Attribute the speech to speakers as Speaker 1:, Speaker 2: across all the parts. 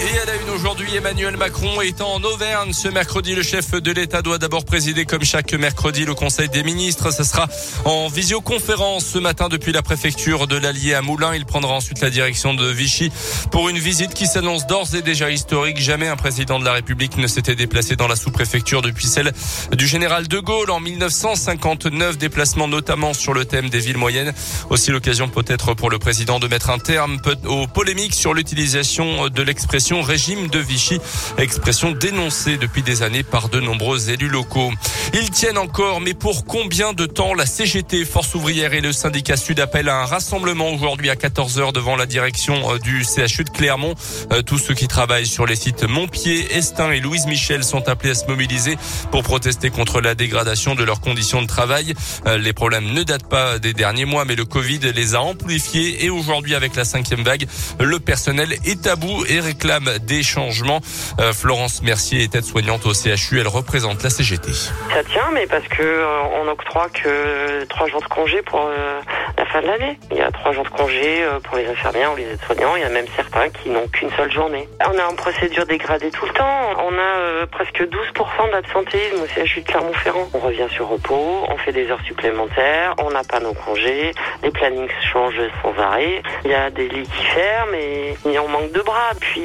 Speaker 1: Et à la une aujourd'hui, Emmanuel Macron étant en Auvergne ce mercredi. Le chef de l'État doit d'abord présider comme chaque mercredi le Conseil des ministres. Ce sera en visioconférence ce matin depuis la préfecture de l'Allier à Moulins. Il prendra ensuite la direction de Vichy pour une visite qui s'annonce d'ores et déjà historique. Jamais un président de la République ne s'était déplacé dans la sous-préfecture depuis celle du général de Gaulle en 1959. Déplacement notamment sur le thème des villes moyennes. Aussi l'occasion peut-être pour le président de mettre un terme aux polémiques sur l'utilisation de l'expression régime de Vichy, expression dénoncée depuis des années par de nombreux élus locaux. Ils tiennent encore, mais pour combien de temps la CGT, Force ouvrière et le syndicat Sud appellent à un rassemblement aujourd'hui à 14h devant la direction euh, du CHU de Clermont. Euh, tous ceux qui travaillent sur les sites Montpied, Estin et Louise Michel sont appelés à se mobiliser pour protester contre la dégradation de leurs conditions de travail. Euh, les problèmes ne datent pas des derniers mois, mais le Covid les a amplifiés et aujourd'hui avec la cinquième vague, le personnel est à et réclame des changements. Euh, Florence Mercier est aide-soignante au CHU. Elle représente la CGT.
Speaker 2: Ça tient, mais parce que euh, octroie que trois jours de congé pour euh, la fin de l'année. Il y a trois jours de congé pour les infirmières ou les aides-soignants. Il y a même certains qui n'ont qu'une seule journée. On est en procédure dégradée tout le temps. On a presque 12% d'absentéisme au CHU de Clermont-Ferrand. On revient sur repos, on fait des heures supplémentaires, on n'a pas nos congés, les plannings changent sans arrêt. Il y a des lits qui ferment et on manque de bras. Puis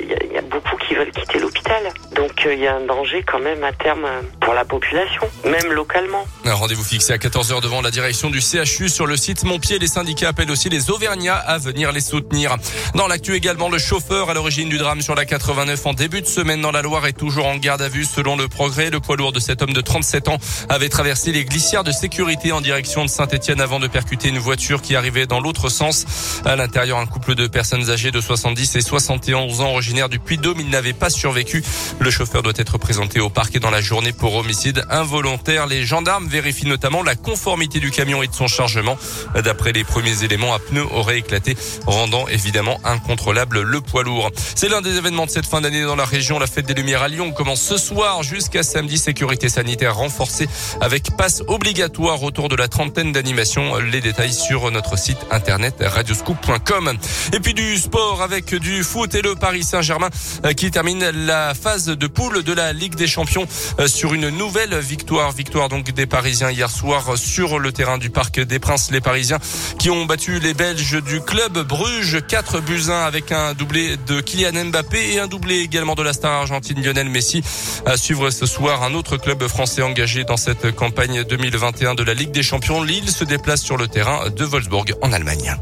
Speaker 2: il y, a beaucoup qui veulent quitter l'hôpital. Donc il euh, y a un danger quand même à terme pour la population, même localement.
Speaker 1: Un rendez-vous fixé à 14h devant la direction du CHU sur le site Montpied. Les syndicats appellent aussi les Auvergnats à venir les soutenir. Dans l'actu également, le chauffeur à l'origine du drame sur la 89 en début de semaine dans la Loire est toujours en garde à vue selon le progrès. Le poids lourd de cet homme de 37 ans avait traversé les glissières de sécurité en direction de Saint-Etienne avant de percuter une voiture qui arrivait dans l'autre sens. À l'intérieur, un couple de personnes âgées de 70 et 71 originaire du Puy-de-Dôme. Il n'avait pas survécu. Le chauffeur doit être présenté au parquet dans la journée pour homicide involontaire. Les gendarmes vérifient notamment la conformité du camion et de son chargement. D'après les premiers éléments, un pneu aurait éclaté, rendant évidemment incontrôlable le poids lourd. C'est l'un des événements de cette fin d'année dans la région. La fête des Lumières à Lyon commence ce soir jusqu'à samedi. Sécurité sanitaire renforcée avec passe obligatoire autour de la trentaine d'animations. Les détails sur notre site internet radioscoop.com. Et puis du sport avec du foot et le Paris Saint-Germain euh, qui termine la phase de poule de la Ligue des Champions euh, sur une nouvelle victoire. Victoire donc des Parisiens hier soir sur le terrain du Parc des Princes. Les Parisiens qui ont battu les Belges du club Bruges 4 buts 1 avec un doublé de Kylian Mbappé et un doublé également de la star argentine Lionel Messi. À suivre ce soir un autre club français engagé dans cette campagne 2021 de la Ligue des Champions. Lille se déplace sur le terrain de Wolfsburg en Allemagne.